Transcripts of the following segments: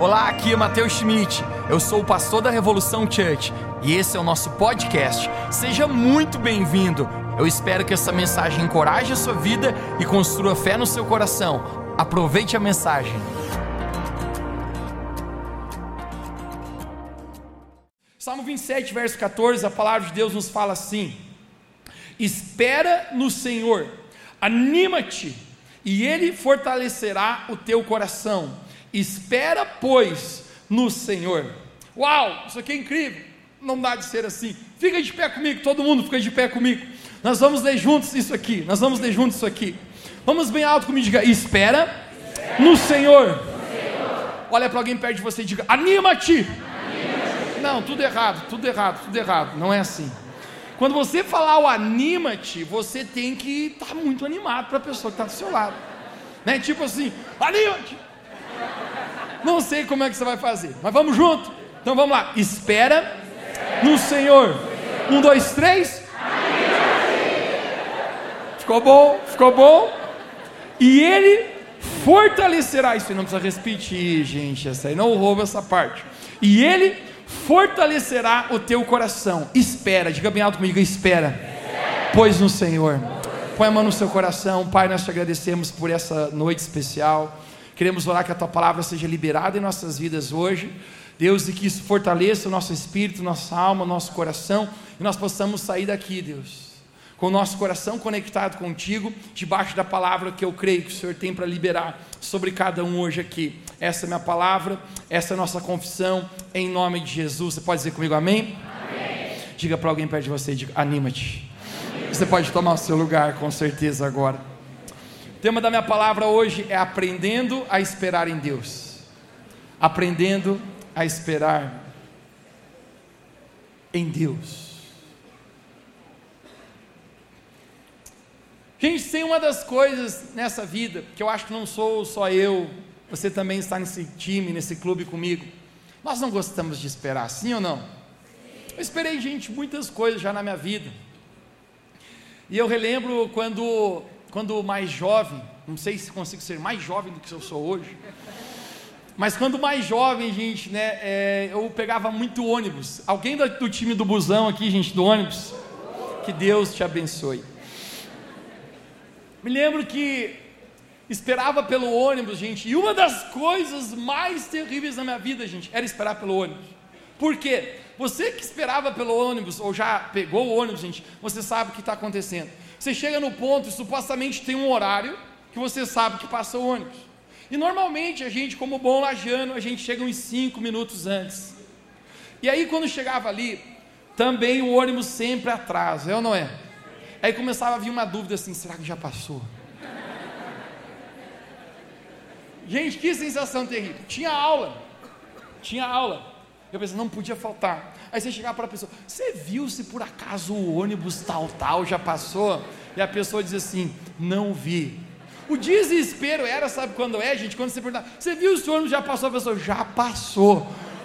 Olá, aqui é Matheus Schmidt. Eu sou o pastor da Revolução Church e esse é o nosso podcast. Seja muito bem-vindo. Eu espero que essa mensagem encoraje a sua vida e construa fé no seu coração. Aproveite a mensagem. Salmo 27, verso 14, a palavra de Deus nos fala assim: Espera no Senhor, anima-te, e Ele fortalecerá o teu coração. Espera, pois, no Senhor. Uau, isso aqui é incrível. Não dá de ser assim. Fica de pé comigo, todo mundo fica de pé comigo. Nós vamos ler juntos isso aqui. Nós vamos ler juntos isso aqui. Vamos bem alto comigo, diga: Espera, no Senhor. Olha para alguém perto de você e diga: Anima-te. Não, tudo errado, tudo errado, tudo errado. Não é assim. Quando você falar o anima-te, você tem que estar tá muito animado para a pessoa que está do seu lado. Né? Tipo assim, anima-te. Não sei como é que você vai fazer, mas vamos junto. Então vamos lá. Espera no Senhor. Um, dois, três. Ficou bom? Ficou bom? E Ele fortalecerá. Isso não precisa repetir, gente. Essa aí não rouba essa parte. E Ele fortalecerá o teu coração. Espera, diga bem alto comigo, espera. Pois no Senhor. Põe a mão no seu coração, Pai. Nós te agradecemos por essa noite especial. Queremos orar que a tua palavra seja liberada em nossas vidas hoje. Deus, e que isso fortaleça o nosso espírito, nossa alma, nosso coração, e nós possamos sair daqui, Deus, com o nosso coração conectado contigo, debaixo da palavra que eu creio que o Senhor tem para liberar sobre cada um hoje aqui. Essa é a minha palavra, essa é a nossa confissão, em nome de Jesus. Você pode dizer comigo amém? amém. Diga para alguém perto de você, anima-te. Você pode tomar o seu lugar com certeza agora. O tema da minha palavra hoje é aprendendo a esperar em Deus. Aprendendo a esperar em Deus. Gente, tem uma das coisas nessa vida que eu acho que não sou só eu, você também está nesse time, nesse clube comigo. Nós não gostamos de esperar, sim ou não? Eu esperei, gente, muitas coisas já na minha vida. E eu relembro quando quando mais jovem, não sei se consigo ser mais jovem do que eu sou hoje, mas quando mais jovem, gente, né, é, eu pegava muito ônibus. Alguém do, do time do busão aqui, gente, do ônibus? Que Deus te abençoe. Me lembro que esperava pelo ônibus, gente, e uma das coisas mais terríveis da minha vida, gente, era esperar pelo ônibus. Por quê? Você que esperava pelo ônibus, ou já pegou o ônibus, gente, você sabe o que está acontecendo. Você chega no ponto supostamente tem um horário que você sabe que passa o ônibus. E normalmente a gente, como bom lajano, a gente chega uns 5 minutos antes. E aí quando chegava ali, também o ônibus sempre atrasa, é ou não é? Aí começava a vir uma dúvida assim: será que já passou? Gente, que sensação terrível. Tinha aula, tinha aula. Eu pensei, não podia faltar. Aí você chegar para a pessoa, você viu se por acaso o ônibus tal, tal já passou? E a pessoa diz assim, não vi. O desespero era, sabe quando é, gente? Quando você pergunta, você viu se o ônibus já passou? A pessoa, já passou.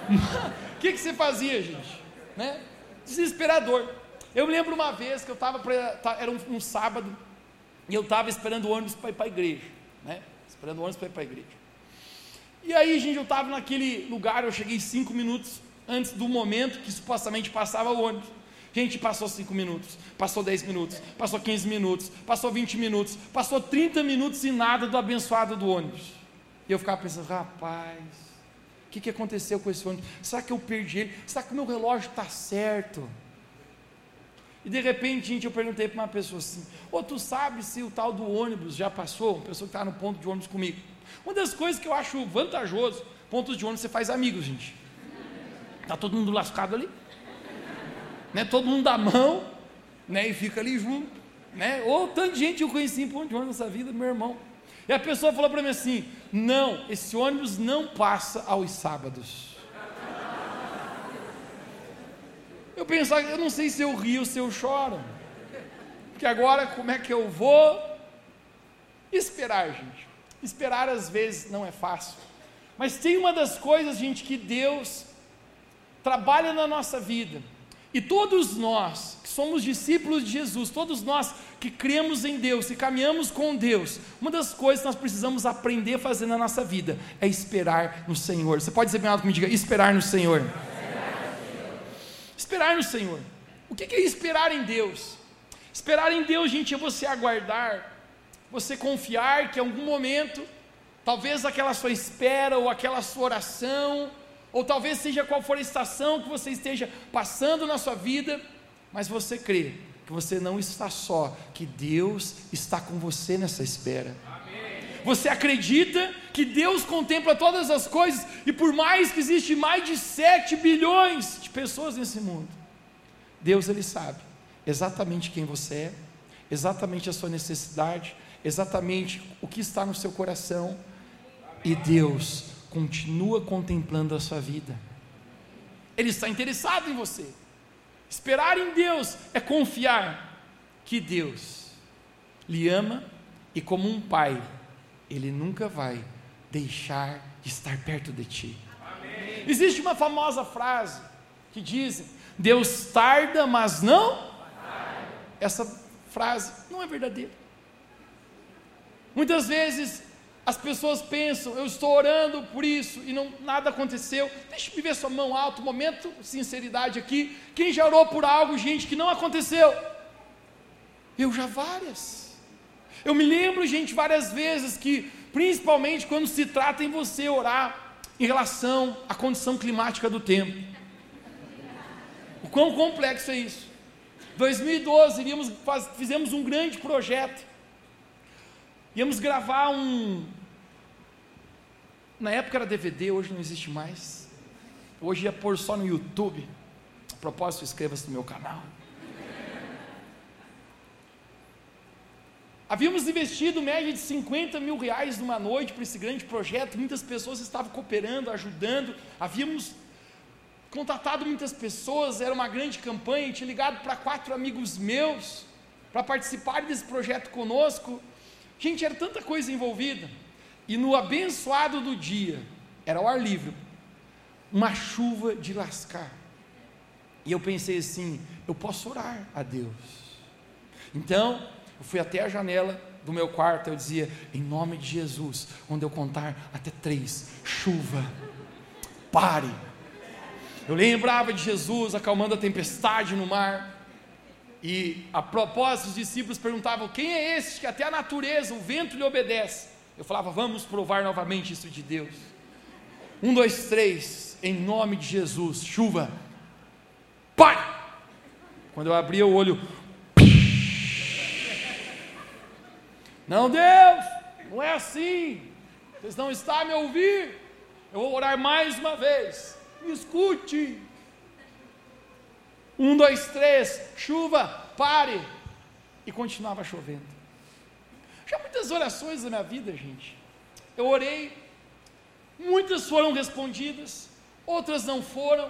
O que, que você fazia, gente? Né? Desesperador. Eu me lembro uma vez que eu estava, era um, um, sábado, e eu estava esperando o ônibus para ir para a igreja. Né? Esperando o ônibus para ir para a igreja. E aí, gente, eu estava naquele lugar, eu cheguei cinco minutos antes do momento que supostamente passava o ônibus. Gente, passou cinco minutos, passou 10 minutos, passou 15 minutos, passou 20 minutos, passou 30 minutos e nada do abençoado do ônibus. E eu ficava pensando, rapaz, o que, que aconteceu com esse ônibus? Será que eu perdi ele? Será que o meu relógio está certo? E de repente, gente, eu perguntei para uma pessoa assim: Ô, tu sabe se o tal do ônibus já passou? Uma pessoa que está no ponto de ônibus comigo. Uma das coisas que eu acho vantajoso, pontos de ônibus você faz amigos, gente. Tá todo mundo lascado ali, né? Todo mundo dá mão, né? E fica ali junto, né? Ou tanta gente eu conheci em ponto de ônibus nessa vida, meu irmão. E a pessoa falou para mim assim: não, esse ônibus não passa aos sábados. Eu pensava, eu não sei se eu rio ou se eu choro. Porque agora como é que eu vou esperar, gente? Esperar às vezes não é fácil. Mas tem uma das coisas, gente, que Deus trabalha na nossa vida. E todos nós que somos discípulos de Jesus, todos nós que cremos em Deus, e caminhamos com Deus, uma das coisas que nós precisamos aprender a fazer na nossa vida é esperar no Senhor. Você pode dizer bem alto comigo, diga, esperar no Senhor. Esperar no Senhor. O que é esperar em Deus? Esperar em Deus, gente, é você aguardar, você confiar que em algum momento, talvez aquela sua espera ou aquela sua oração, ou talvez seja qual for a estação que você esteja passando na sua vida, mas você crê que você não está só, que Deus está com você nessa espera. Você acredita que Deus contempla todas as coisas e por mais que existe mais de 7 bilhões de pessoas nesse mundo, Deus ele sabe exatamente quem você é, exatamente a sua necessidade, exatamente o que está no seu coração e Deus continua contemplando a sua vida. Ele está interessado em você. Esperar em Deus é confiar que Deus lhe ama e, como um pai, Ele nunca vai deixar de estar perto de ti. Amém. Existe uma famosa frase que diz: Deus tarda, mas não. Essa frase não é verdadeira. Muitas vezes as pessoas pensam, eu estou orando por isso e não, nada aconteceu. Deixa eu ver sua mão alta, momento, sinceridade aqui. Quem já orou por algo, gente, que não aconteceu? Eu já várias. Eu me lembro, gente, várias vezes que, principalmente quando se trata em você orar em relação à condição climática do tempo. O quão complexo é isso? 2012, iríamos, faz, fizemos um grande projeto Íamos gravar um. Na época era DVD, hoje não existe mais. Hoje ia pôr só no YouTube. A propósito, inscreva-se no meu canal. Havíamos investido média de 50 mil reais numa noite para esse grande projeto. Muitas pessoas estavam cooperando, ajudando. Havíamos contatado muitas pessoas, era uma grande campanha. Tinha ligado para quatro amigos meus para participarem desse projeto conosco. Gente, era tanta coisa envolvida. E no abençoado do dia, era o ar livre, uma chuva de lascar. E eu pensei assim: eu posso orar a Deus. Então, eu fui até a janela do meu quarto, eu dizia: em nome de Jesus, quando eu contar até três, chuva, pare. Eu lembrava de Jesus acalmando a tempestade no mar. E a propósito, os discípulos perguntavam: quem é esse que até a natureza, o vento lhe obedece? Eu falava: vamos provar novamente isso de Deus. Um, dois, três, em nome de Jesus, chuva, pai. Quando eu abria o olho, não, Deus, não é assim. Vocês não estão a me ouvir. Eu vou orar mais uma vez. Me escute. Um, dois, três, chuva, pare. E continuava chovendo. Já muitas orações na minha vida, gente. Eu orei, muitas foram respondidas, outras não foram,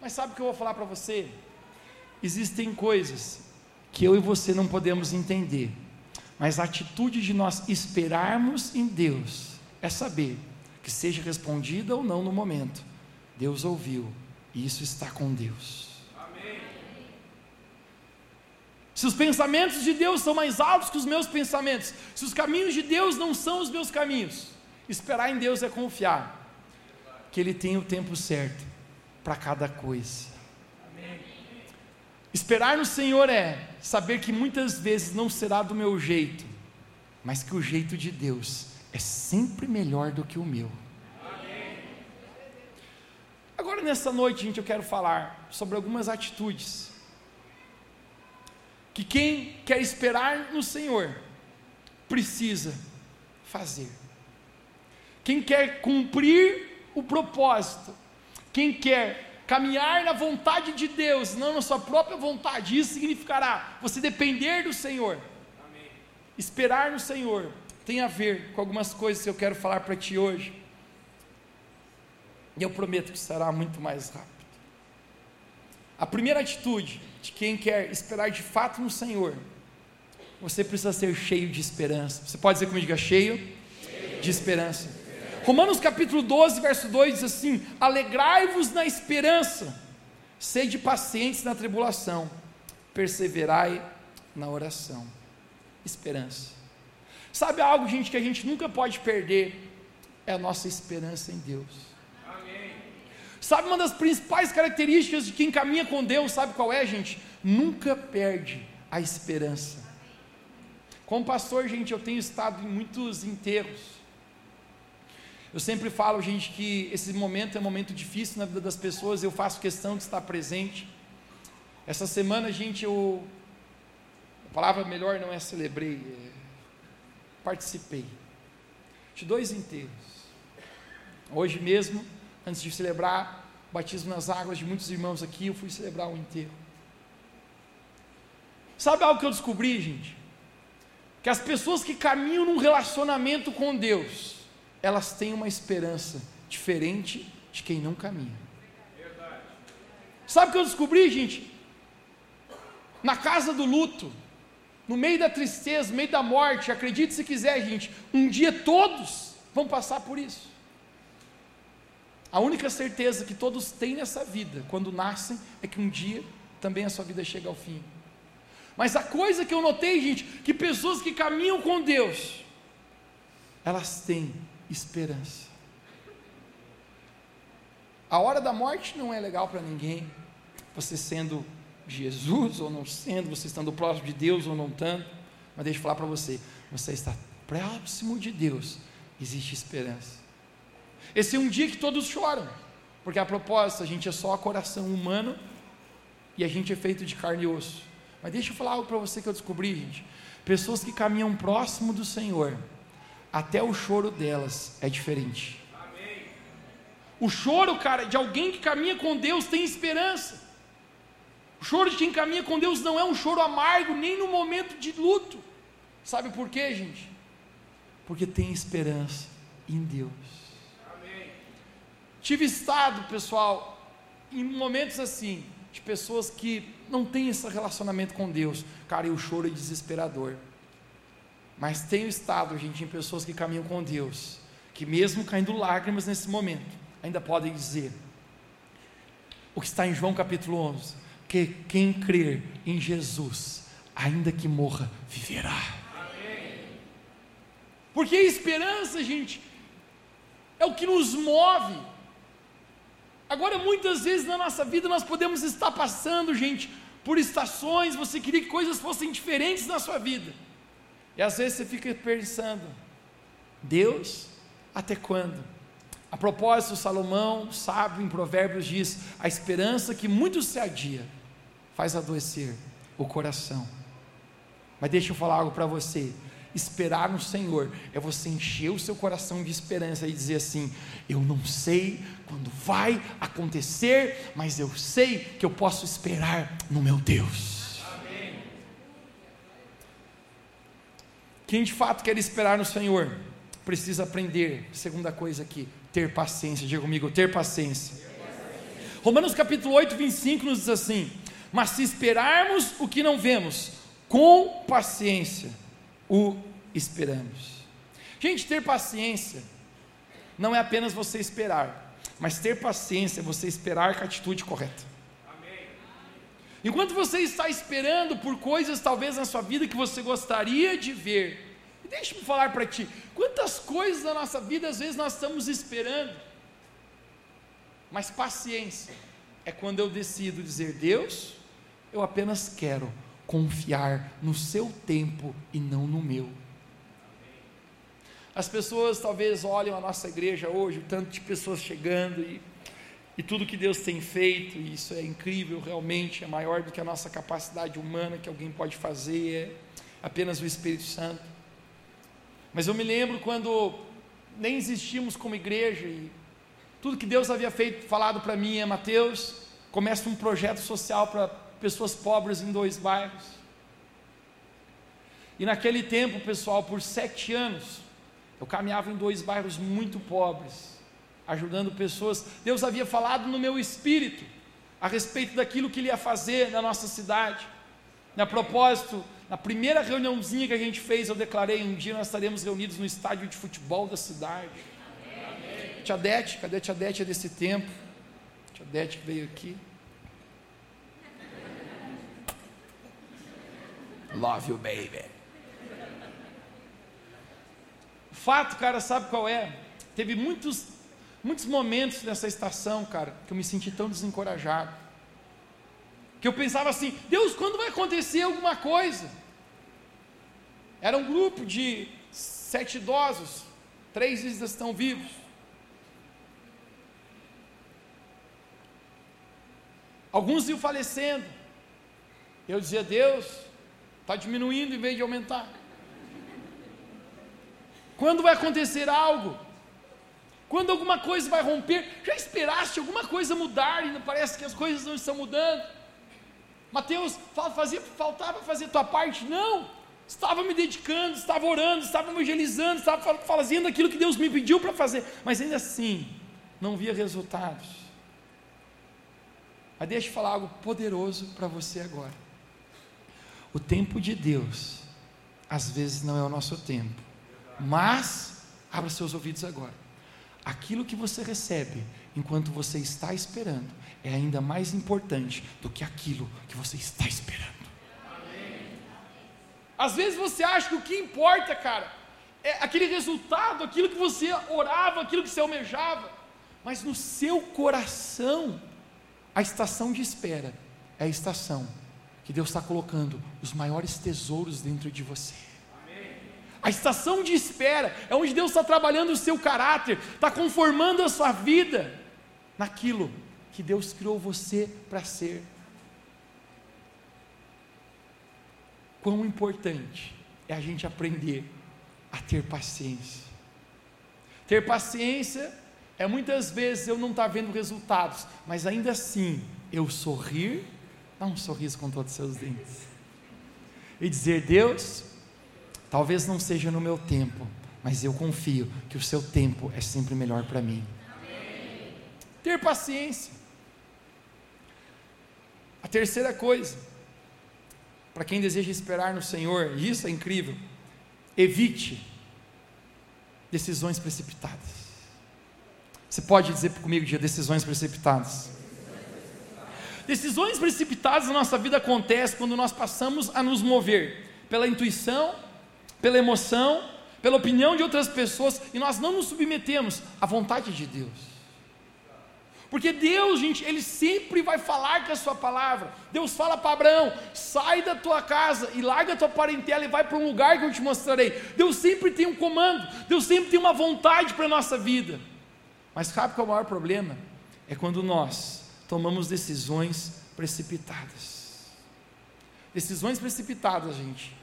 mas sabe o que eu vou falar para você? Existem coisas que eu e você não podemos entender, mas a atitude de nós esperarmos em Deus é saber que seja respondida ou não no momento, Deus ouviu e isso está com Deus. Se os pensamentos de Deus são mais altos que os meus pensamentos, se os caminhos de Deus não são os meus caminhos, esperar em Deus é confiar que Ele tem o tempo certo para cada coisa. Esperar no Senhor é saber que muitas vezes não será do meu jeito, mas que o jeito de Deus é sempre melhor do que o meu. Agora, nessa noite, gente, eu quero falar sobre algumas atitudes que quem quer esperar no Senhor precisa fazer. Quem quer cumprir o propósito, quem quer caminhar na vontade de Deus, não na sua própria vontade, isso significará você depender do Senhor. Amém. Esperar no Senhor tem a ver com algumas coisas que eu quero falar para ti hoje. E eu prometo que será muito mais rápido. A primeira atitude de quem quer esperar de fato no Senhor, você precisa ser cheio de esperança. Você pode dizer comigo, diga cheio de esperança. Romanos capítulo 12, verso 2 diz assim: Alegrai-vos na esperança, sede pacientes na tribulação, perseverai na oração. Esperança. Sabe algo, gente, que a gente nunca pode perder? É a nossa esperança em Deus. Sabe uma das principais características de quem caminha com Deus, sabe qual é, gente? Nunca perde a esperança. Como pastor, gente, eu tenho estado em muitos enterros. Eu sempre falo, gente, que esse momento é um momento difícil na vida das pessoas, eu faço questão de estar presente. Essa semana, gente, eu. A palavra melhor não é celebrei, é participei de dois enterros. Hoje mesmo, antes de celebrar o batismo nas águas de muitos irmãos aqui, eu fui celebrar um enterro. Sabe algo que eu descobri, gente? Que as pessoas que caminham num relacionamento com Deus, elas têm uma esperança diferente de quem não caminha. Sabe o que eu descobri, gente? Na casa do luto, no meio da tristeza, no meio da morte, acredite se quiser, gente, um dia todos vão passar por isso. A única certeza que todos têm nessa vida, quando nascem, é que um dia também a sua vida chega ao fim. Mas a coisa que eu notei, gente, que pessoas que caminham com Deus, elas têm esperança. A hora da morte não é legal para ninguém. Você sendo Jesus ou não sendo, você estando próximo de Deus ou não estando, mas deixa eu falar para você, você está próximo de Deus, existe esperança. Esse é um dia que todos choram, porque a propósito, a gente é só coração humano e a gente é feito de carne e osso. Mas deixa eu falar algo para você que eu descobri, gente. Pessoas que caminham próximo do Senhor, até o choro delas é diferente. Amém. O choro, cara, de alguém que caminha com Deus tem esperança. O choro de quem caminha com Deus não é um choro amargo, nem no momento de luto. Sabe por quê, gente? Porque tem esperança em Deus. Tive estado, pessoal, em momentos assim, de pessoas que não têm esse relacionamento com Deus. Cara, e o choro é desesperador. Mas tenho estado, gente, em pessoas que caminham com Deus, que mesmo caindo lágrimas nesse momento, ainda podem dizer o que está em João capítulo 11 que quem crer em Jesus, ainda que morra, viverá. Porque a esperança, gente, é o que nos move. Agora, muitas vezes na nossa vida nós podemos estar passando, gente, por estações, você queria que coisas fossem diferentes na sua vida. E às vezes você fica pensando, Deus, até quando? A propósito, Salomão, sábio em Provérbios, diz: a esperança que muito se adia faz adoecer o coração. Mas deixa eu falar algo para você. Esperar no Senhor é você encher o seu coração de esperança e dizer assim: Eu não sei quando vai acontecer, mas eu sei que eu posso esperar no meu Deus. Amém. Quem de fato quer esperar no Senhor, precisa aprender, segunda coisa aqui, ter paciência. Diga comigo, ter paciência. Romanos capítulo 8, 25 nos diz assim: mas se esperarmos o que não vemos, com paciência o esperamos. Gente, ter paciência não é apenas você esperar, mas ter paciência é você esperar com a atitude correta. Enquanto você está esperando por coisas talvez na sua vida que você gostaria de ver, deixa-me falar para ti, quantas coisas na nossa vida às vezes nós estamos esperando, mas paciência é quando eu decido dizer, Deus, eu apenas quero confiar no seu tempo e não no meu. As pessoas talvez olham a nossa igreja hoje, o tanto de pessoas chegando e, e tudo que Deus tem feito, e isso é incrível, realmente é maior do que a nossa capacidade humana que alguém pode fazer, é apenas o Espírito Santo. Mas eu me lembro quando nem existíamos como igreja e tudo que Deus havia feito, falado para mim é Mateus, começa um projeto social para pessoas pobres em dois bairros. E naquele tempo, pessoal, por sete anos, eu caminhava em dois bairros muito pobres, ajudando pessoas. Deus havia falado no meu espírito a respeito daquilo que Ele ia fazer na nossa cidade. A propósito, na primeira reuniãozinha que a gente fez, eu declarei: um dia nós estaremos reunidos no estádio de futebol da cidade. Amém. Tia Dete, cadê a Tia Dete desse tempo? Tia Dete veio aqui. Love you, baby. Fato, cara, sabe qual é? Teve muitos, muitos momentos nessa estação, cara, que eu me senti tão desencorajado. Que eu pensava assim: Deus, quando vai acontecer alguma coisa? Era um grupo de sete idosos, três ainda estão vivos. Alguns iam falecendo. Eu dizia, Deus, está diminuindo em vez de aumentar. Quando vai acontecer algo? Quando alguma coisa vai romper? Já esperaste alguma coisa mudar e parece que as coisas não estão mudando? Mateus, fazia, faltava fazer tua parte? Não. Estava me dedicando, estava orando, estava evangelizando, estava fazendo aquilo que Deus me pediu para fazer, mas ainda assim, não via resultados. Mas deixa eu falar algo poderoso para você agora. O tempo de Deus, às vezes não é o nosso tempo, mas abra seus ouvidos agora. Aquilo que você recebe enquanto você está esperando é ainda mais importante do que aquilo que você está esperando. Às vezes você acha que o que importa, cara, é aquele resultado, aquilo que você orava, aquilo que você almejava, mas no seu coração, a estação de espera é a estação que Deus está colocando os maiores tesouros dentro de você. A estação de espera é onde Deus está trabalhando o seu caráter, está conformando a sua vida naquilo que Deus criou você para ser. quão importante é a gente aprender a ter paciência. Ter paciência é muitas vezes eu não estar tá vendo resultados, mas ainda assim eu sorrir, dar um sorriso com todos os seus dentes, e dizer: Deus, talvez não seja no meu tempo, mas eu confio que o seu tempo é sempre melhor para mim. Amém. Ter paciência. A terceira coisa, para quem deseja esperar no Senhor, e isso é incrível, evite decisões precipitadas. Você pode dizer comigo de decisões precipitadas? Decisões precipitadas na nossa vida acontecem quando nós passamos a nos mover pela intuição, pela emoção, pela opinião de outras pessoas e nós não nos submetemos à vontade de Deus. Porque Deus, gente, Ele sempre vai falar com a sua palavra. Deus fala para Abraão: sai da tua casa e larga a tua parentela e vai para um lugar que eu te mostrarei. Deus sempre tem um comando, Deus sempre tem uma vontade para a nossa vida. Mas sabe qual é o maior problema? É quando nós tomamos decisões precipitadas. Decisões precipitadas, gente,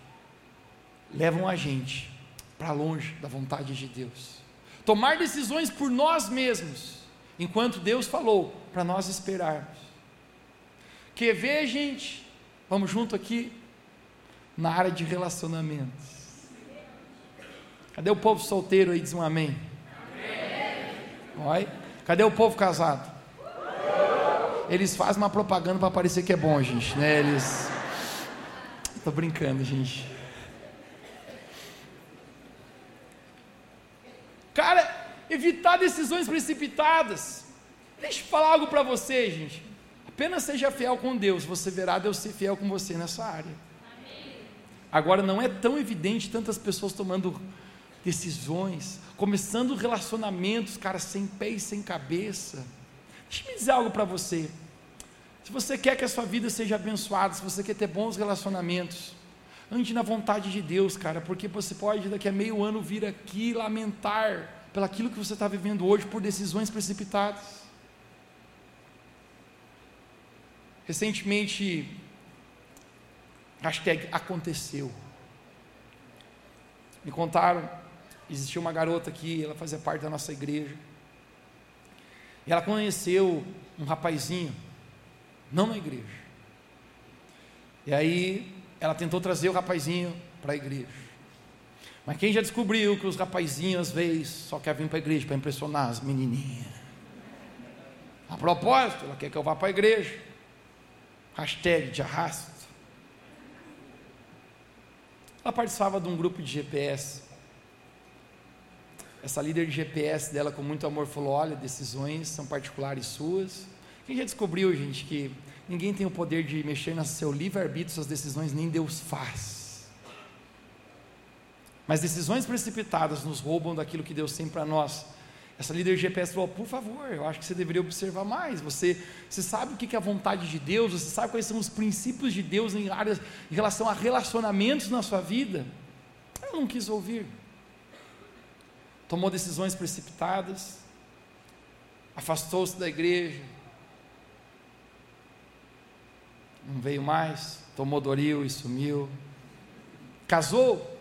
levam a gente para longe da vontade de Deus. Tomar decisões por nós mesmos enquanto Deus falou para nós esperarmos. Quer ver, gente? Vamos junto aqui na área de relacionamentos. Cadê o povo solteiro aí? Diz um amém. amém. Cadê o povo casado? Eles fazem uma propaganda para parecer que é bom, gente, né? Eles. Tô brincando, gente. Cara, evitar decisões precipitadas. Deixa eu falar algo para você, gente. Apenas seja fiel com Deus, você verá Deus ser fiel com você nessa área. Agora, não é tão evidente tantas pessoas tomando decisões, começando relacionamentos, cara, sem pé e sem cabeça. Deixa eu dizer algo para você. Se você quer que a sua vida seja abençoada, se você quer ter bons relacionamentos, ande na vontade de Deus, cara, porque você pode daqui a meio ano vir aqui lamentar pelaquilo que você está vivendo hoje por decisões precipitadas. Recentemente, hashtag aconteceu. Me contaram, existia uma garota aqui, ela fazia parte da nossa igreja. E ela conheceu um rapazinho, não na igreja. E aí ela tentou trazer o rapazinho para a igreja. Mas quem já descobriu que os rapazinhos às vezes só quer vir para a igreja para impressionar as menininhas? A propósito, ela quer que eu vá para a igreja. Hashtag de arrasto. Ela participava de um grupo de GPS. Essa líder de GPS dela, com muito amor, falou: Olha, decisões são particulares suas. Quem já descobriu, gente, que ninguém tem o poder de mexer no seu livre-arbítrio, suas decisões, nem Deus faz. Mas decisões precipitadas nos roubam daquilo que Deus tem para nós. Essa líder GPS falou: por favor, eu acho que você deveria observar mais. Você, você sabe o que é a vontade de Deus, você sabe quais são os princípios de Deus em, áreas, em relação a relacionamentos na sua vida. Eu não quis ouvir. Tomou decisões precipitadas, afastou-se da igreja, não veio mais, tomou Doril e sumiu. Casou,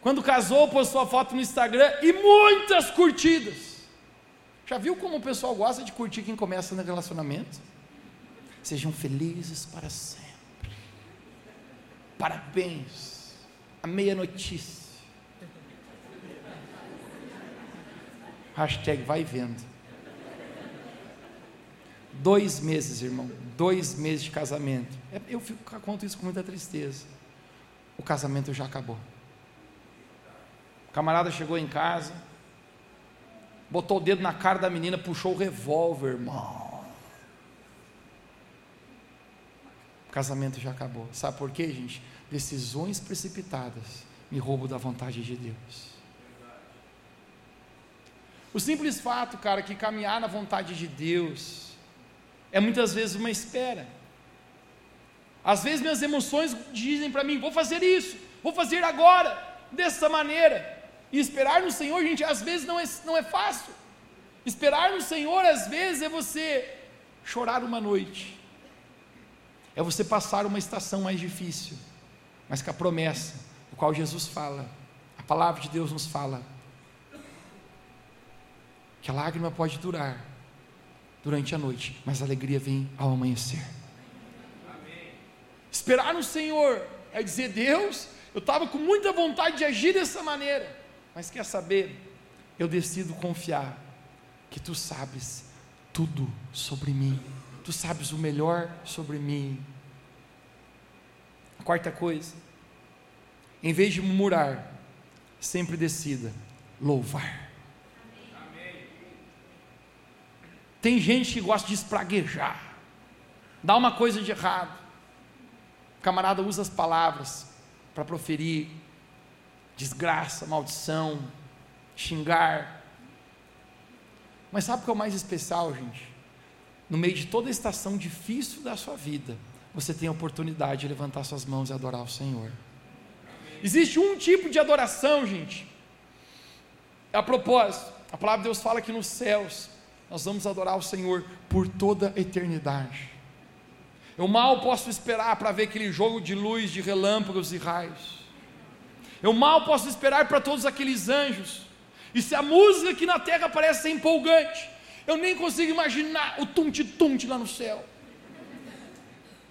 quando casou, postou a foto no Instagram e muitas curtidas. Já viu como o pessoal gosta de curtir quem começa no relacionamento? Sejam felizes para sempre. Parabéns. A meia notícia. Hashtag vai vendo. Dois meses, irmão. Dois meses de casamento. É, eu fico, conto isso com muita tristeza. O casamento já acabou camarada chegou em casa, botou o dedo na cara da menina, puxou o revólver, irmão. O casamento já acabou. Sabe por quê, gente? Decisões precipitadas me roubam da vontade de Deus. O simples fato, cara, que caminhar na vontade de Deus é muitas vezes uma espera. Às vezes minhas emoções dizem para mim: vou fazer isso, vou fazer agora, dessa maneira. E esperar no Senhor, gente, às vezes não é, não é fácil. Esperar no Senhor, às vezes, é você chorar uma noite, é você passar uma estação mais difícil, mas com a promessa, o qual Jesus fala, a palavra de Deus nos fala, que a lágrima pode durar durante a noite, mas a alegria vem ao amanhecer. Amém. Esperar no Senhor é dizer, Deus, eu estava com muita vontade de agir dessa maneira, mas quer saber? Eu decido confiar que tu sabes tudo sobre mim. Tu sabes o melhor sobre mim. Quarta coisa, em vez de murmurar, sempre decida louvar. Tem gente que gosta de espraguejar, dá uma coisa de errado. O camarada usa as palavras para proferir desgraça, maldição, xingar. Mas sabe o que é o mais especial, gente? No meio de toda a estação difícil da sua vida, você tem a oportunidade de levantar suas mãos e adorar o Senhor. Existe um tipo de adoração, gente. A propósito, a palavra de Deus fala que nos céus nós vamos adorar o Senhor por toda a eternidade. Eu mal posso esperar para ver aquele jogo de luz, de relâmpagos e raios. Eu mal posso esperar para todos aqueles anjos. E se a música aqui na terra parece ser empolgante, eu nem consigo imaginar o tunte-tunte lá no céu.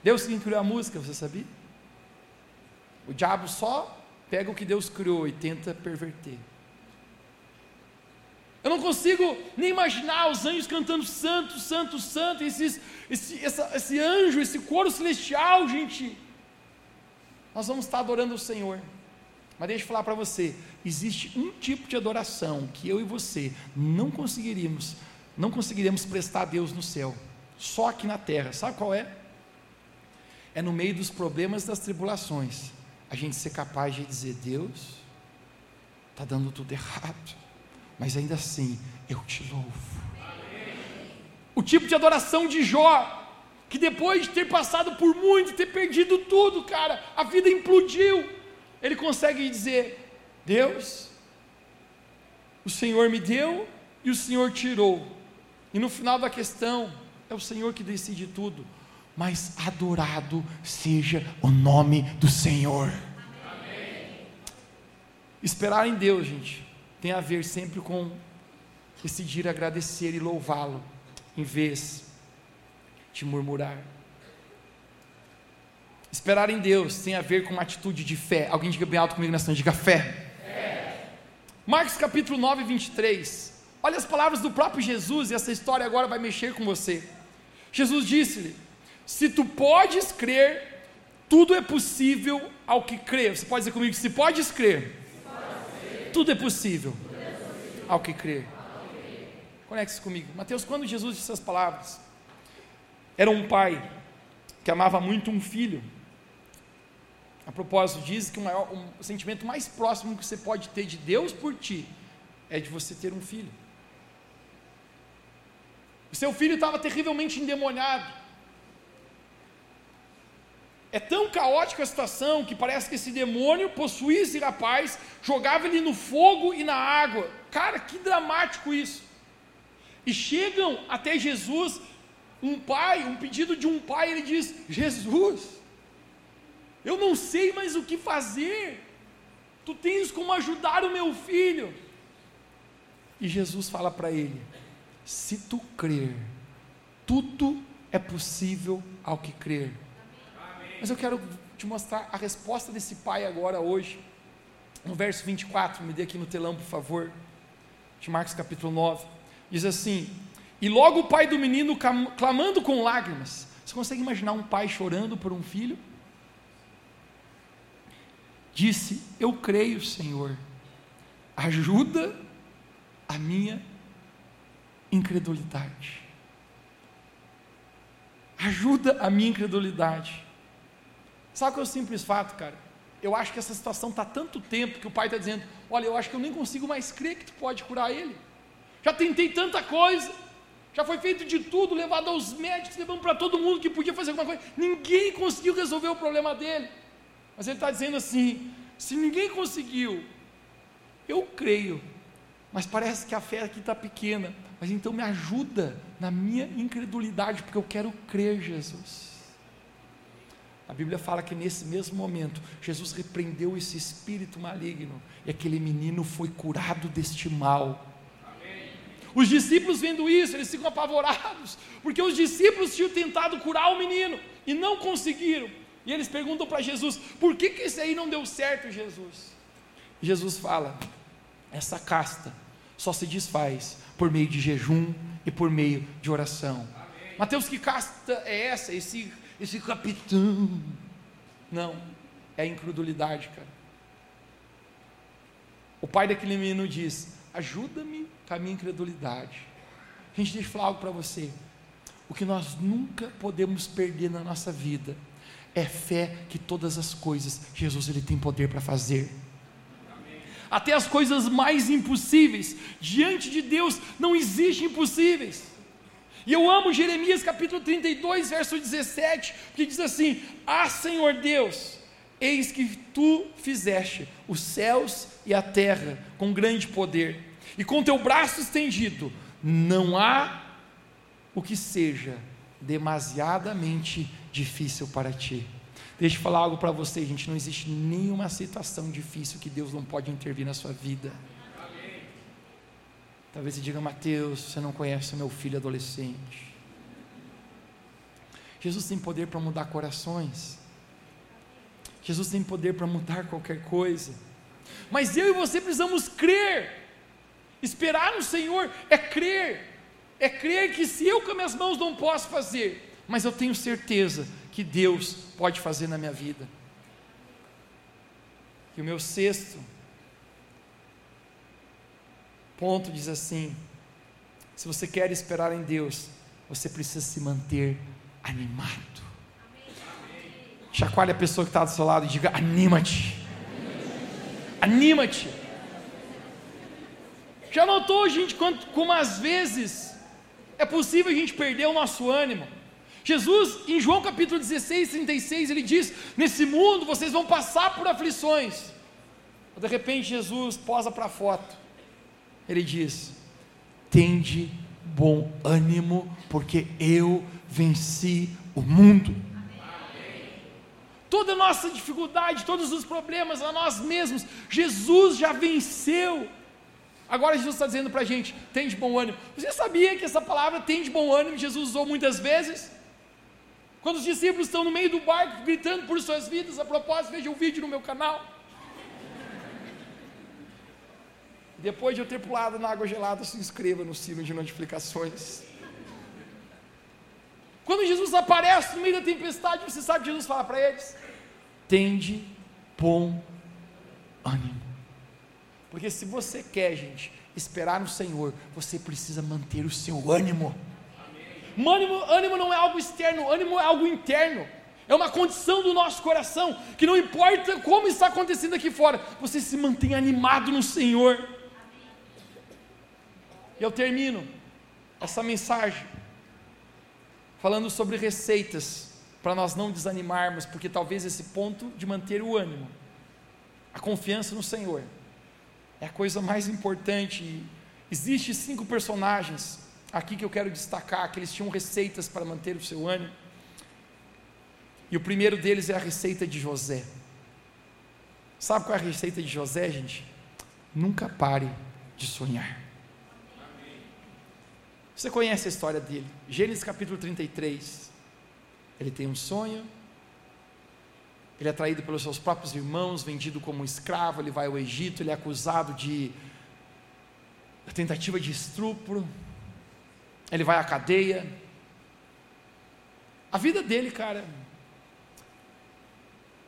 Deus que criou a música, você sabia? O diabo só pega o que Deus criou e tenta perverter. Eu não consigo nem imaginar os anjos cantando santo, santo, santo, esses, esse, essa, esse anjo, esse coro celestial, gente. Nós vamos estar adorando o Senhor. Mas deixa eu falar para você: existe um tipo de adoração que eu e você não conseguiríamos, não conseguiríamos prestar a Deus no céu, só aqui na terra. Sabe qual é? É no meio dos problemas das tribulações, a gente ser capaz de dizer: Deus, está dando tudo errado, mas ainda assim eu te louvo. O tipo de adoração de Jó, que depois de ter passado por muito, ter perdido tudo, cara, a vida implodiu ele consegue dizer: Deus, o Senhor me deu e o Senhor tirou. E no final da questão, é o Senhor que decide tudo. Mas adorado seja o nome do Senhor. Amém. Esperar em Deus, gente, tem a ver sempre com decidir agradecer e louvá-lo, em vez de murmurar. Esperar em Deus tem a ver com uma atitude de fé. Alguém diga bem alto comigo nessa noite, diga fé. fé. Marcos capítulo 9, 23. Olha as palavras do próprio Jesus, e essa história agora vai mexer com você. Jesus disse-lhe: Se tu podes crer, tudo é possível ao que crê. Você pode dizer comigo: se podes crer, tudo é possível ao que crer. Conecte-se comigo. Mateus, quando Jesus disse essas palavras, era um pai que amava muito um filho A propósito, diz que o, maior, o sentimento mais próximo que você pode ter de Deus por ti é de você ter um filho. O seu filho estava terrivelmente endemoniado. É tão caótica a situação que parece que esse demônio possuía esse rapaz, jogava ele no fogo e na água. Cara, que dramático isso. E chegam até Jesus, um pai, um pedido de um pai, ele diz: Jesus, eu não sei mais o que fazer, tu tens como ajudar o meu filho. E Jesus fala para ele: se tu crer, tudo é possível ao que crer. Mas eu quero te mostrar a resposta desse pai agora, hoje, no verso 24, me dê aqui no telão, por favor, de Marcos capítulo 9, diz assim: E logo o pai do menino clamando com lágrimas, você consegue imaginar um pai chorando por um filho? Disse: Eu creio, Senhor, ajuda a minha incredulidade. Ajuda a minha incredulidade. Sabe qual é o simples fato, cara? Eu acho que essa situação está tanto tempo que o pai está dizendo: Olha, eu acho que eu nem consigo mais crer que tu pode curar ele. Já tentei tanta coisa, já foi feito de tudo, levado aos médicos, levando para todo mundo que podia fazer alguma coisa. Ninguém conseguiu resolver o problema dele. Mas ele está dizendo assim: se ninguém conseguiu, eu creio, mas parece que a fé aqui está pequena. Mas então me ajuda na minha incredulidade, porque eu quero crer, Jesus. A Bíblia fala que nesse mesmo momento, Jesus repreendeu esse espírito maligno e aquele menino foi curado deste mal. Amém. Os discípulos vendo isso, eles ficam apavorados, porque os discípulos tinham tentado curar o menino e não conseguiram. E eles perguntam para Jesus: por que, que esse aí não deu certo, Jesus? Jesus fala: essa casta só se desfaz por meio de jejum e por meio de oração. Amém. Mateus, que casta é essa? Esse esse capitão. Não, é incredulidade, cara. O pai daquele menino diz: ajuda-me com a minha incredulidade. Gente, deixa eu falar algo para você. O que nós nunca podemos perder na nossa vida é fé que todas as coisas Jesus ele tem poder para fazer. Até as coisas mais impossíveis diante de Deus não existem impossíveis. E eu amo Jeremias capítulo 32, verso 17, que diz assim: Ah, Senhor Deus, eis que tu fizeste os céus e a terra com grande poder, e com teu braço estendido, não há o que seja demasiadamente difícil para ti. Deixa eu falar algo para você, gente. Não existe nenhuma situação difícil que Deus não pode intervir na sua vida. Talvez você diga, Mateus, você não conhece meu filho adolescente. Jesus tem poder para mudar corações. Jesus tem poder para mudar qualquer coisa. Mas eu e você precisamos crer. Esperar no Senhor é crer. É crer que se eu com as minhas mãos não posso fazer, mas eu tenho certeza que Deus pode fazer na minha vida. E o meu sexto ponto diz assim: se você quer esperar em Deus, você precisa se manter animado. Chacoalhe a pessoa que está do seu lado e diga: anima-te. Anima-te. Já notou, gente, quanto, como às vezes é possível a gente perder o nosso ânimo? Jesus, em João capítulo 16, 36, ele diz: Nesse mundo vocês vão passar por aflições. De repente, Jesus posa para a foto ele diz: Tende bom ânimo, porque eu venci o mundo. Toda nossa dificuldade, todos os problemas a nós mesmos, Jesus já venceu. Agora Jesus está dizendo para a gente: tem de bom ânimo. Você sabia que essa palavra tem de bom ânimo Jesus usou muitas vezes? Quando os discípulos estão no meio do barco gritando por suas vidas, a propósito, veja o vídeo no meu canal. Depois de eu ter pulado na água gelada, se inscreva no sino de notificações. Quando Jesus aparece no meio da tempestade, você sabe que Jesus fala para eles: tende bom ânimo. Porque se você quer, gente, esperar no Senhor, você precisa manter o seu ânimo. Ânimo, ânimo não é algo externo, ânimo é algo interno. É uma condição do nosso coração, que não importa como está acontecendo aqui fora, você se mantém animado no Senhor. E eu termino essa mensagem falando sobre receitas para nós não desanimarmos, porque talvez esse ponto de manter o ânimo, a confiança no Senhor, é a coisa mais importante. Existem cinco personagens aqui que eu quero destacar, que eles tinham receitas para manter o seu ânimo. E o primeiro deles é a receita de José. Sabe qual é a receita de José, gente? Nunca pare de sonhar. Você conhece a história dele? Gênesis capítulo 33. Ele tem um sonho, ele é traído pelos seus próprios irmãos, vendido como escravo, ele vai ao Egito, ele é acusado de tentativa de estupro, ele vai à cadeia. A vida dele, cara,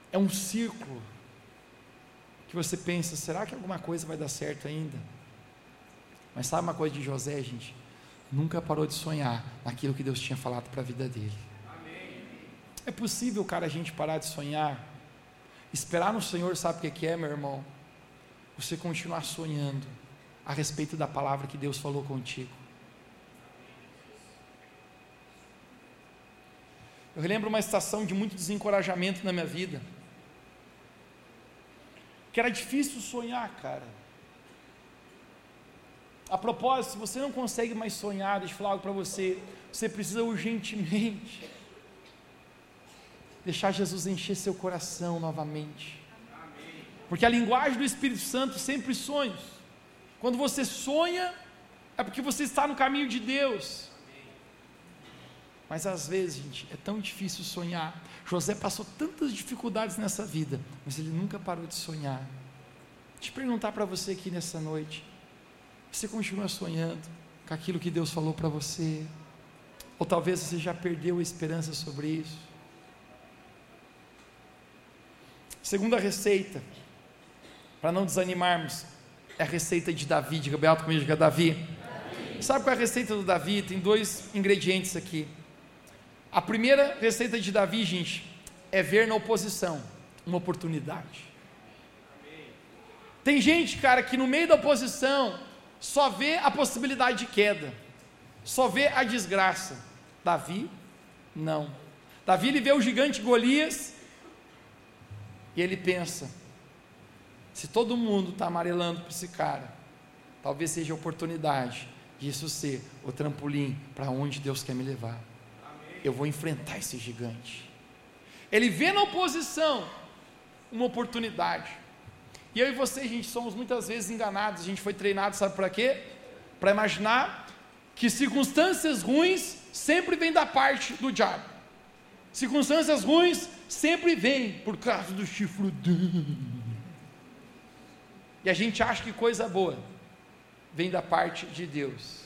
é um círculo que você pensa, será que alguma coisa vai dar certo ainda? Mas sabe uma coisa de José, gente? Nunca parou de sonhar naquilo que Deus tinha falado para a vida dele. É possível, cara, a gente parar de sonhar? Esperar no Senhor, sabe o que é, meu irmão? Você continuar sonhando a respeito da palavra que Deus falou contigo. Eu lembro uma estação de muito desencorajamento na minha vida que era difícil sonhar, cara. A propósito, se você não consegue mais sonhar, deixa eu falar algo para você, você precisa urgentemente deixar Jesus encher seu coração novamente. Porque a linguagem do Espírito Santo sempre sonhos. Quando você sonha, é porque você está no caminho de Deus. Mas às vezes, gente, é tão difícil sonhar. José passou tantas dificuldades nessa vida, mas ele nunca parou de sonhar. Te perguntar para você aqui nessa noite: você continua sonhando com aquilo que Deus falou para você? Ou talvez você já perdeu a esperança sobre isso? Segunda receita, para não desanimarmos, é a receita de Davi. Diga bem alto comigo, diga Davi. Davi. Sabe qual é a receita do Davi? Tem dois ingredientes aqui. A primeira receita de Davi, gente, é ver na oposição uma oportunidade. Tem gente, cara, que no meio da oposição só vê a possibilidade de queda, só vê a desgraça. Davi, não. Davi ele vê o gigante Golias e ele pensa: se todo mundo está amarelando para esse cara, talvez seja a oportunidade disso ser o trampolim para onde Deus quer me levar eu vou enfrentar esse gigante. Ele vê na oposição uma oportunidade. E eu e você, a gente somos muitas vezes enganados, a gente foi treinado, sabe para quê? Para imaginar que circunstâncias ruins sempre vêm da parte do diabo. Circunstâncias ruins sempre vêm por causa do chifrudão. E a gente acha que coisa boa vem da parte de Deus.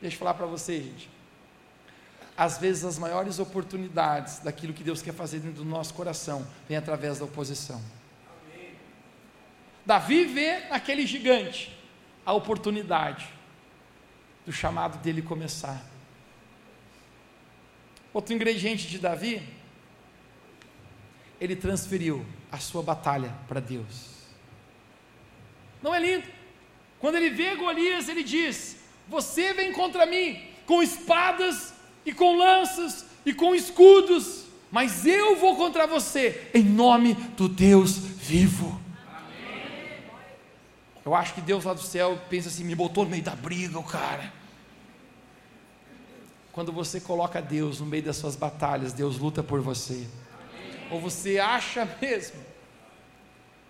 Deixa eu falar para você, gente às vezes as maiores oportunidades daquilo que Deus quer fazer dentro do nosso coração vem através da oposição. Davi vê naquele gigante a oportunidade do chamado dele começar. Outro ingrediente de Davi, ele transferiu a sua batalha para Deus. Não é lindo? Quando ele vê Golias, ele diz: Você vem contra mim com espadas e com lanças e com escudos, mas eu vou contra você, em nome do Deus vivo. Eu acho que Deus lá do céu pensa assim: me botou no meio da briga, o cara. Quando você coloca Deus no meio das suas batalhas, Deus luta por você. Ou você acha mesmo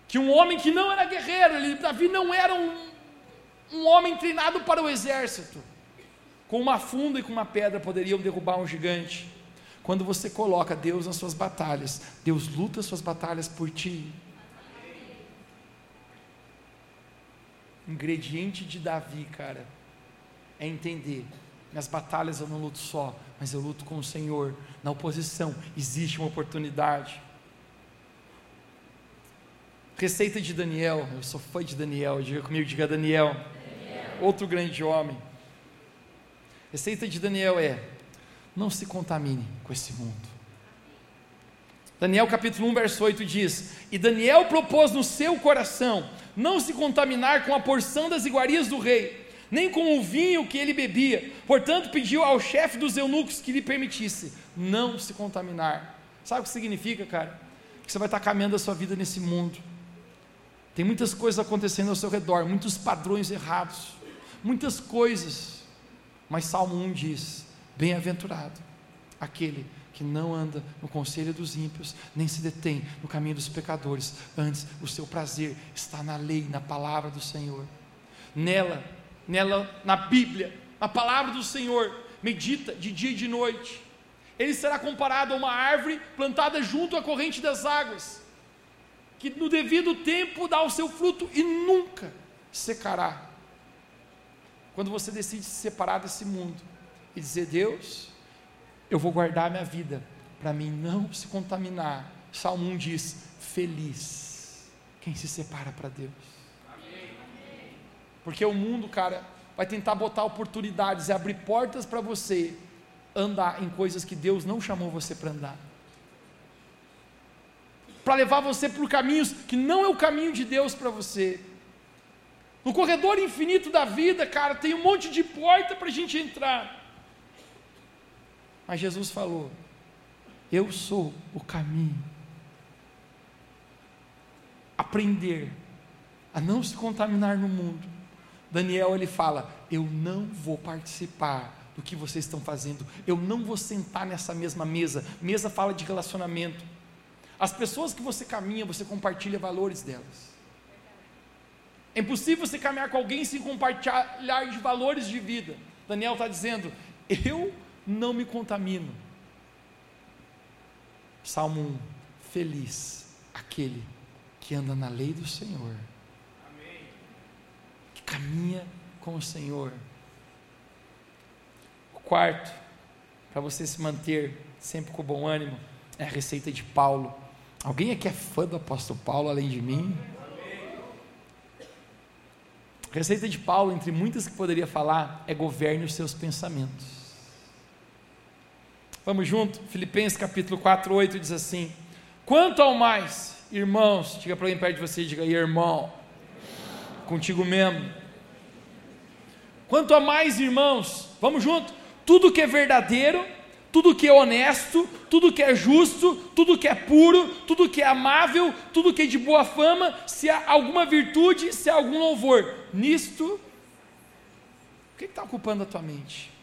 que um homem que não era guerreiro, ele, Davi não era um, um homem treinado para o exército, com uma funda e com uma pedra poderiam derrubar um gigante. Quando você coloca Deus nas suas batalhas, Deus luta as suas batalhas por ti. Ingrediente de Davi, cara, é entender: minhas batalhas eu não luto só, mas eu luto com o Senhor. Na oposição existe uma oportunidade. Receita de Daniel, eu sou fã de Daniel, diga comigo, diga Daniel. Daniel. Outro grande homem. Receita de Daniel é: não se contamine com esse mundo. Daniel capítulo 1, verso 8 diz: E Daniel propôs no seu coração não se contaminar com a porção das iguarias do rei, nem com o vinho que ele bebia. Portanto, pediu ao chefe dos eunucos que lhe permitisse não se contaminar. Sabe o que significa, cara? Que você vai estar caminhando a sua vida nesse mundo. Tem muitas coisas acontecendo ao seu redor, muitos padrões errados, muitas coisas. Mas Salmo 1 diz: Bem-aventurado aquele que não anda no conselho dos ímpios, nem se detém no caminho dos pecadores, antes o seu prazer está na lei, na palavra do Senhor. Nela, nela, na Bíblia, na palavra do Senhor, medita de dia e de noite. Ele será comparado a uma árvore plantada junto à corrente das águas, que no devido tempo dá o seu fruto e nunca secará. Quando você decide se separar desse mundo e dizer, Deus, eu vou guardar minha vida para mim não se contaminar. Salmo 1 diz: Feliz quem se separa para Deus. Porque o mundo, cara, vai tentar botar oportunidades e abrir portas para você andar em coisas que Deus não chamou você para andar. Para levar você por caminhos que não é o caminho de Deus para você. No corredor infinito da vida, cara, tem um monte de porta para a gente entrar. Mas Jesus falou: Eu sou o caminho. Aprender a não se contaminar no mundo. Daniel ele fala: Eu não vou participar do que vocês estão fazendo. Eu não vou sentar nessa mesma mesa. Mesa fala de relacionamento. As pessoas que você caminha, você compartilha valores delas. É impossível você caminhar com alguém sem compartilhar de valores de vida. Daniel está dizendo: Eu não me contamino. Salmo 1: Feliz aquele que anda na lei do Senhor, Amém. que caminha com o Senhor. O quarto, para você se manter sempre com bom ânimo, é a receita de Paulo. Alguém aqui é fã do apóstolo Paulo além de mim? A receita de Paulo, entre muitas que poderia falar, é governe os seus pensamentos. Vamos junto? Filipenses capítulo 4, 8 diz assim: Quanto ao mais, irmãos, diga para alguém perto de você, diga aí, irmão, contigo mesmo. Quanto a mais, irmãos, vamos junto? Tudo que é verdadeiro, tudo que é honesto, tudo que é justo, tudo que é puro, tudo que é amável, tudo que é de boa fama, se há alguma virtude, se há algum louvor, nisto, o que está ocupando a tua mente?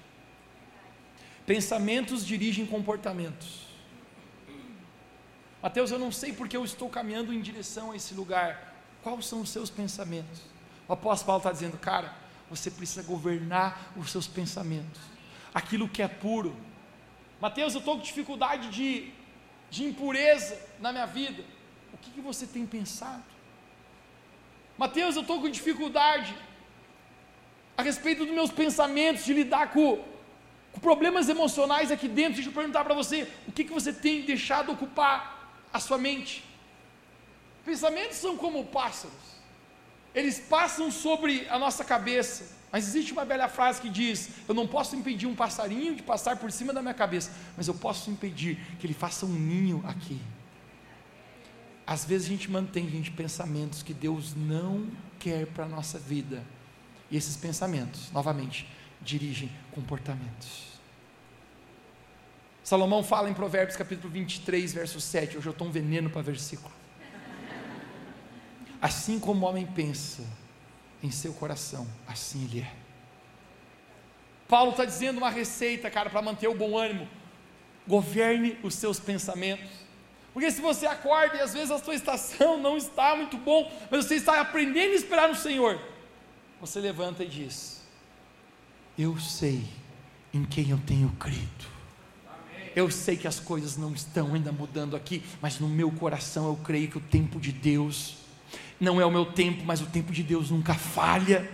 Pensamentos dirigem comportamentos. Mateus, eu não sei porque eu estou caminhando em direção a esse lugar. Quais são os seus pensamentos? O apóstolo Paulo está dizendo, cara, você precisa governar os seus pensamentos. Aquilo que é puro. Mateus, eu estou com dificuldade de, de impureza na minha vida. O que, que você tem pensado? Mateus, eu estou com dificuldade a respeito dos meus pensamentos, de lidar com com problemas emocionais aqui dentro, deixa eu perguntar para você: o que, que você tem deixado ocupar a sua mente? Pensamentos são como pássaros, eles passam sobre a nossa cabeça, mas existe uma bela frase que diz: Eu não posso impedir um passarinho de passar por cima da minha cabeça, mas eu posso impedir que ele faça um ninho aqui. Às vezes a gente mantém gente pensamentos que Deus não quer para a nossa vida, e esses pensamentos, novamente, dirigem comportamentos. Salomão fala em Provérbios capítulo 23, verso 7. Hoje eu estou um veneno para versículo. Assim como o homem pensa em seu coração, assim ele é. Paulo está dizendo uma receita, cara, para manter o bom ânimo. Governe os seus pensamentos. Porque se você acorda e às vezes a sua estação não está muito bom, mas você está aprendendo a esperar no Senhor, você levanta e diz: eu sei em quem eu tenho crido. Eu sei que as coisas não estão ainda mudando aqui, mas no meu coração eu creio que o tempo de Deus não é o meu tempo, mas o tempo de Deus nunca falha.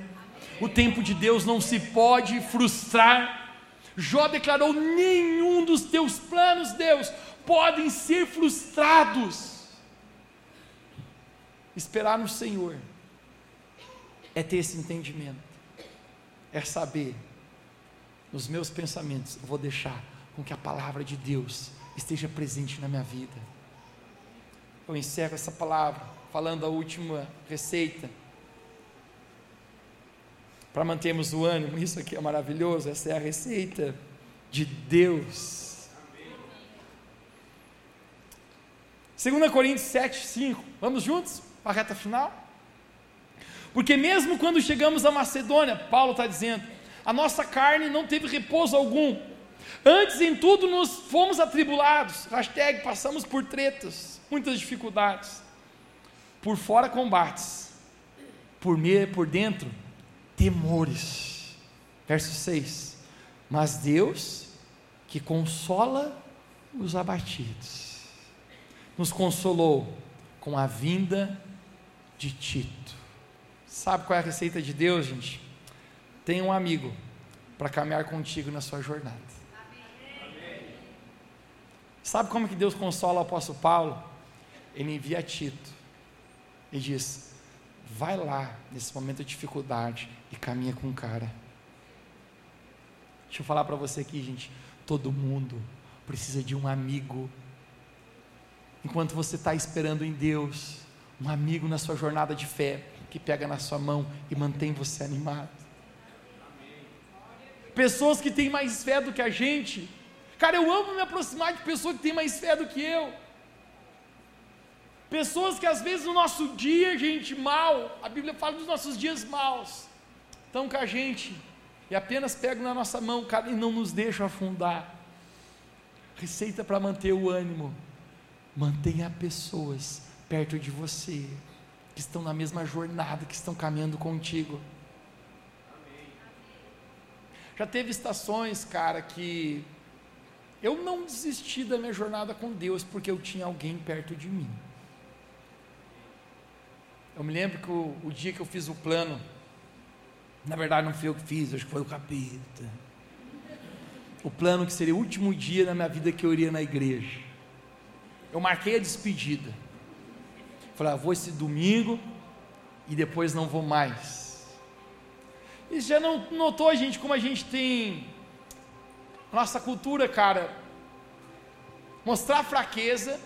O tempo de Deus não se pode frustrar. Jó declarou: nenhum dos teus planos, Deus, podem ser frustrados. Esperar no Senhor é ter esse entendimento, é saber nos meus pensamentos, eu vou deixar com que a palavra de Deus esteja presente na minha vida. eu encerro essa palavra falando a última receita. Para mantermos o ânimo, isso aqui é maravilhoso, essa é a receita de Deus. 2 Coríntios 7, 5. Vamos juntos? Para a reta final? Porque mesmo quando chegamos a Macedônia, Paulo está dizendo, a nossa carne não teve repouso algum. Antes em tudo nos fomos atribulados. Hashtag passamos por tretas, muitas dificuldades. Por fora combates. Por meio por dentro temores. Verso 6. Mas Deus que consola os abatidos, nos consolou com a vinda de Tito. Sabe qual é a receita de Deus, gente? Tem um amigo para caminhar contigo na sua jornada. Sabe como que Deus consola o apóstolo Paulo? Ele envia Tito e diz: vai lá nesse momento de dificuldade e caminha com o cara. Deixa eu falar para você aqui, gente. Todo mundo precisa de um amigo. Enquanto você está esperando em Deus, um amigo na sua jornada de fé, que pega na sua mão e mantém você animado. Pessoas que têm mais fé do que a gente. Cara, eu amo me aproximar de pessoas que têm mais fé do que eu. Pessoas que às vezes no nosso dia, gente, mal, a Bíblia fala dos nossos dias maus, estão com a gente e apenas pegam na nossa mão, cara, e não nos deixam afundar. Receita para manter o ânimo: mantenha pessoas perto de você, que estão na mesma jornada, que estão caminhando contigo. Já teve estações, cara, que eu não desisti da minha jornada com Deus porque eu tinha alguém perto de mim. Eu me lembro que o, o dia que eu fiz o plano, na verdade não fui eu que fiz, acho que foi o capeta. O plano que seria o último dia da minha vida que eu iria na igreja. Eu marquei a despedida. Falei, ah, vou esse domingo e depois não vou mais. E já não notou, gente, como a gente tem nossa cultura, cara, mostrar fraqueza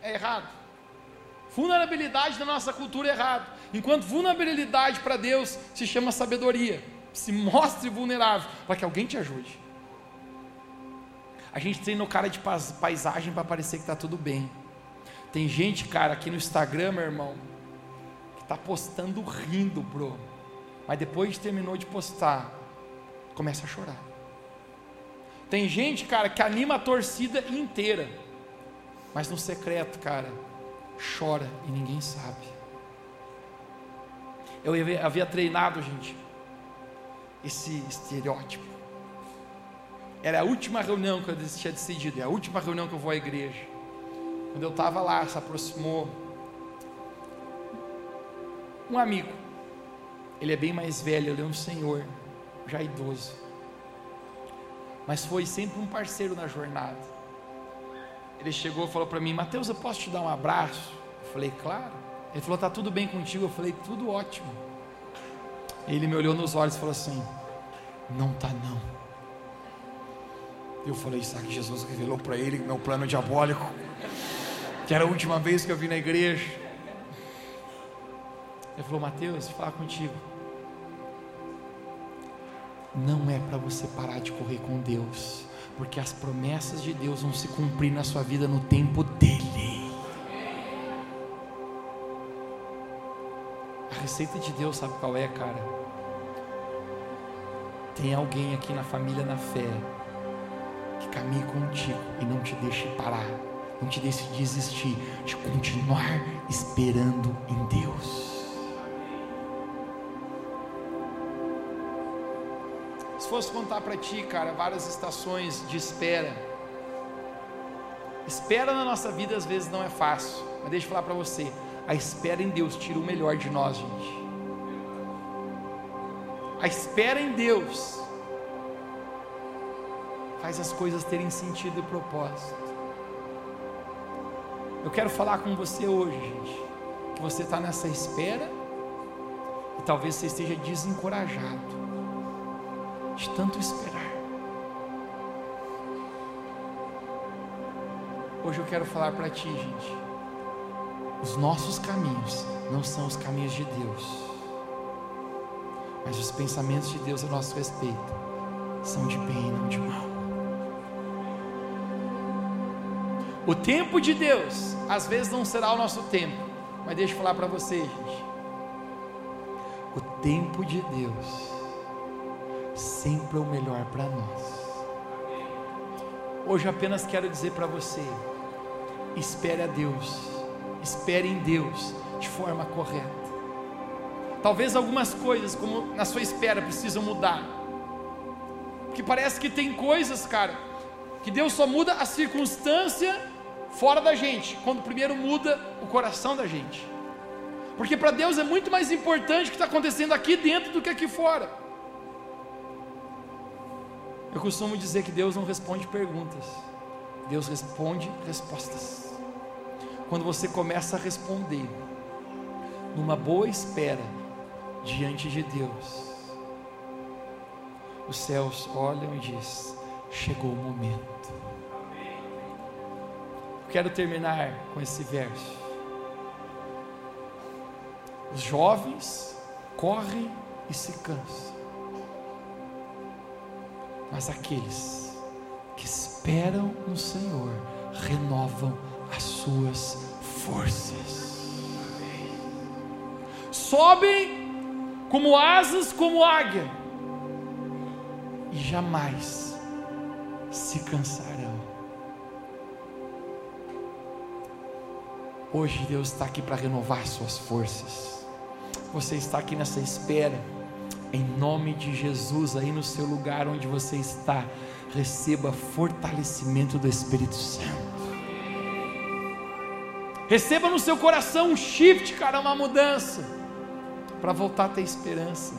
é errado. Vulnerabilidade da nossa cultura é errado. Enquanto vulnerabilidade para Deus se chama sabedoria. Se mostre vulnerável para que alguém te ajude. A gente treina o cara de paisagem para parecer que está tudo bem. Tem gente, cara, aqui no Instagram, meu irmão, que está postando rindo, bro. Mas depois terminou de postar, começa a chorar. Tem gente, cara, que anima a torcida inteira. Mas no secreto, cara, chora e ninguém sabe. Eu havia treinado, gente, esse estereótipo. Era a última reunião que eu tinha decidido, é a última reunião que eu vou à igreja. Quando eu estava lá, se aproximou um amigo. Ele é bem mais velho, ele é um senhor, já idoso. Mas foi sempre um parceiro na jornada. Ele chegou e falou para mim: Mateus, eu posso te dar um abraço? Eu falei: Claro. Ele falou: Tá tudo bem contigo? Eu falei: Tudo ótimo. Ele me olhou nos olhos e falou assim: Não tá não. Eu falei: Sabe que Jesus revelou para ele meu plano diabólico? Que era a última vez que eu vim na igreja. Ele falou: Mateus, falar contigo. Não é para você parar de correr com Deus porque as promessas de Deus vão se cumprir na sua vida no tempo dele. A receita de Deus, sabe qual é, cara? Tem alguém aqui na família na fé que caminhe contigo e não te deixe parar, não te deixe desistir, de continuar esperando em Deus. Fosse contar para ti, cara, várias estações de espera. Espera na nossa vida às vezes não é fácil, mas deixa eu falar para você, a espera em Deus tira o melhor de nós, gente. A espera em Deus faz as coisas terem sentido e propósito. Eu quero falar com você hoje, gente, que você está nessa espera e talvez você esteja desencorajado de tanto esperar. Hoje eu quero falar para ti, gente. Os nossos caminhos não são os caminhos de Deus, mas os pensamentos de Deus a nosso respeito são de bem e não de mal. O tempo de Deus, às vezes não será o nosso tempo, mas deixa eu falar para você, gente. O tempo de Deus sempre é o melhor para nós. Hoje apenas quero dizer para você: espere a Deus, espere em Deus de forma correta. Talvez algumas coisas, como na sua espera, precisam mudar. Porque parece que tem coisas, cara, que Deus só muda a circunstância fora da gente, quando primeiro muda o coração da gente. Porque para Deus é muito mais importante o que está acontecendo aqui dentro do que aqui fora. Eu costumo dizer que Deus não responde perguntas, Deus responde respostas. Quando você começa a responder, numa boa espera, diante de Deus, os céus olham e diz: chegou o momento. Quero terminar com esse verso. Os jovens correm e se cansam, mas aqueles que esperam no Senhor renovam as suas forças. Sobem como asas como águia e jamais se cansarão. Hoje Deus está aqui para renovar suas forças você está aqui nessa espera, em nome de Jesus, aí no seu lugar onde você está, receba fortalecimento do Espírito Santo. Receba no seu coração um shift, cara, uma mudança, para voltar a ter esperança,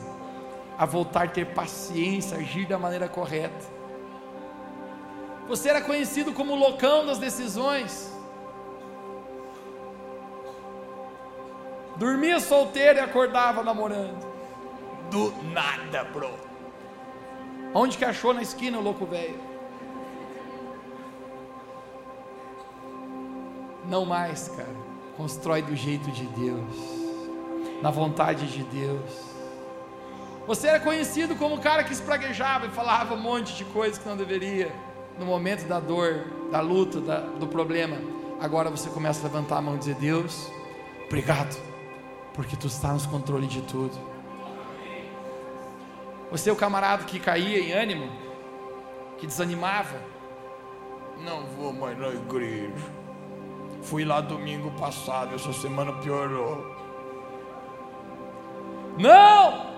a voltar a ter paciência, agir da maneira correta. Você era conhecido como o loucão das decisões, Dormia solteiro e acordava namorando. Do nada, bro. Onde que achou na esquina o louco velho? Não mais, cara. Constrói do jeito de Deus, na vontade de Deus. Você era conhecido como o cara que espraguejava e falava um monte de coisas que não deveria, no momento da dor, da luta, da, do problema. Agora você começa a levantar a mão e dizer: Deus, obrigado porque tu está nos controle de tudo. Você é o camarada que caía em ânimo, que desanimava. Não vou mais na igreja. Fui lá domingo passado, essa semana piorou. Não!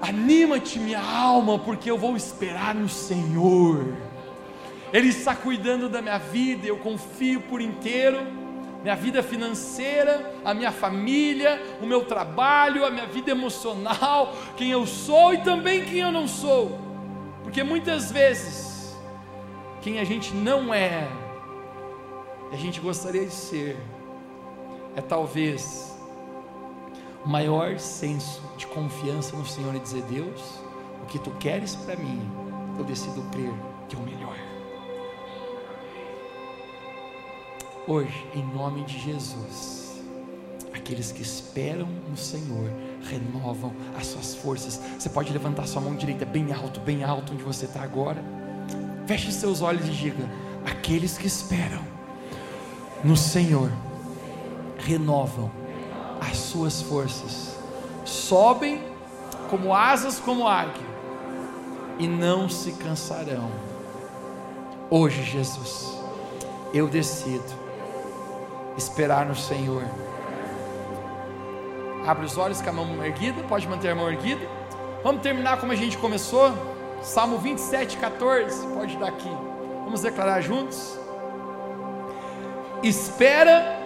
Anima-te, minha alma, porque eu vou esperar no Senhor. Ele está cuidando da minha vida, eu confio por inteiro minha vida financeira, a minha família, o meu trabalho, a minha vida emocional, quem eu sou e também quem eu não sou. Porque muitas vezes, quem a gente não é, a gente gostaria de ser, é talvez o maior senso de confiança no Senhor e dizer: Deus, o que tu queres para mim, eu decido crer que é o melhor. Hoje, em nome de Jesus, aqueles que esperam no Senhor renovam as suas forças. Você pode levantar sua mão direita bem alto, bem alto onde você está agora. Feche seus olhos e diga: aqueles que esperam no Senhor renovam as suas forças, sobem como asas como águia e não se cansarão. Hoje, Jesus, eu decido esperar no Senhor. Abre os olhos com a mão erguida, pode manter a mão erguida. Vamos terminar como a gente começou. Salmo 27, 14. Pode dar aqui. Vamos declarar juntos. Espera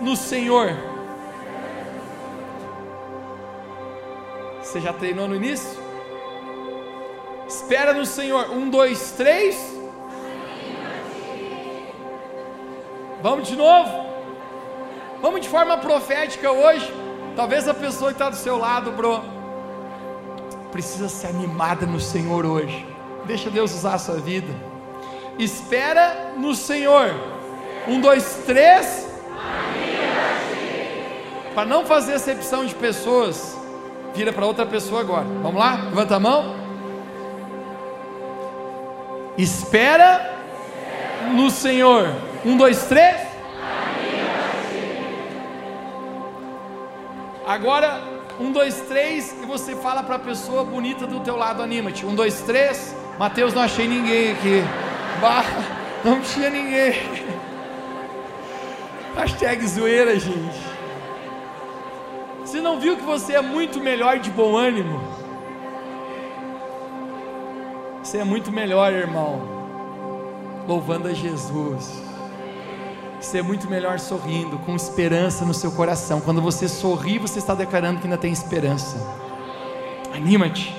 no Senhor. Você já treinou no início? Espera no Senhor. Um, dois, três. Vamos de novo. Vamos de forma profética hoje. Talvez a pessoa que está do seu lado, bro, precisa ser animada no Senhor hoje. Deixa Deus usar a sua vida. Espera no Senhor. Um, dois, três. para não fazer acepção de pessoas, vira para outra pessoa agora. Vamos lá? Levanta a mão. Espera no Senhor. Um, dois, três. Agora, um, dois, três, e você fala para a pessoa bonita do teu lado, anima-te. Um, dois, três. Mateus, não achei ninguém aqui. Não tinha ninguém. Hashtag zoeira, gente. Você não viu que você é muito melhor de bom ânimo? Você é muito melhor, irmão, louvando a Jesus. É muito melhor sorrindo, com esperança no seu coração. Quando você sorri, você está declarando que ainda tem esperança. Anima-te,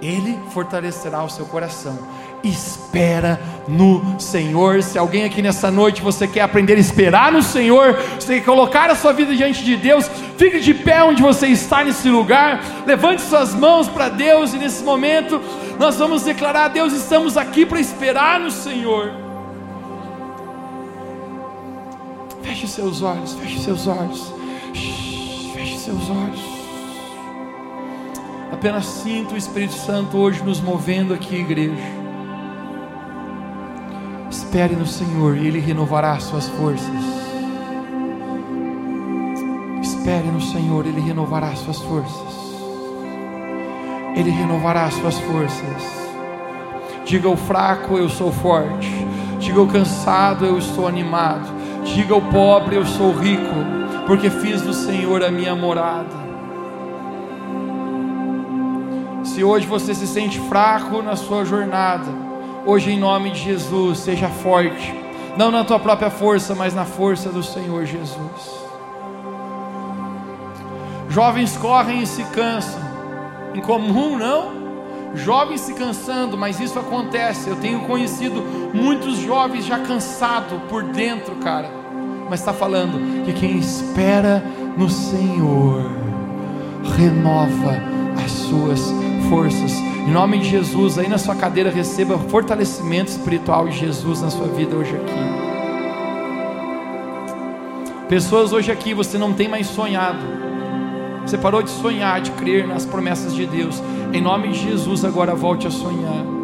Ele fortalecerá o seu coração espera no Senhor. Se alguém aqui nessa noite você quer aprender a esperar no Senhor, você quer colocar a sua vida diante de Deus, fique de pé onde você está nesse lugar, levante suas mãos para Deus e nesse momento nós vamos declarar: Deus, estamos aqui para esperar no Senhor. Feche seus olhos, feche seus olhos, feche seus olhos. Apenas sinto o Espírito Santo hoje nos movendo aqui, igreja. Espere no Senhor e Ele renovará suas forças. Espere no Senhor, Ele renovará suas forças. Ele renovará suas forças. Diga ao fraco, eu sou forte. Diga ao cansado, eu estou animado. Diga ao pobre, eu sou rico, porque fiz do Senhor a minha morada. Se hoje você se sente fraco na sua jornada, Hoje, em nome de Jesus, seja forte, não na tua própria força, mas na força do Senhor Jesus. Jovens correm e se cansam, incomum não? Jovens se cansando, mas isso acontece. Eu tenho conhecido muitos jovens já cansados por dentro, cara. Mas está falando que quem espera no Senhor renova as suas forças. Em nome de Jesus, aí na sua cadeira, receba fortalecimento espiritual de Jesus na sua vida hoje aqui. Pessoas hoje aqui, você não tem mais sonhado. Você parou de sonhar, de crer nas promessas de Deus. Em nome de Jesus, agora volte a sonhar.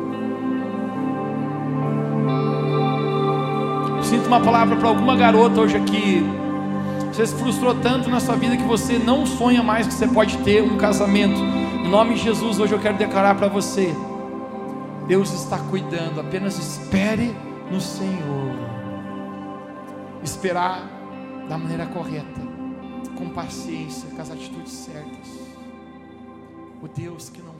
Sinto uma palavra para alguma garota hoje aqui. Você se frustrou tanto na sua vida que você não sonha mais que você pode ter um casamento em nome de Jesus, hoje eu quero declarar para você: Deus está cuidando, apenas espere no Senhor. Esperar da maneira correta, com paciência, com as atitudes certas. O Deus que não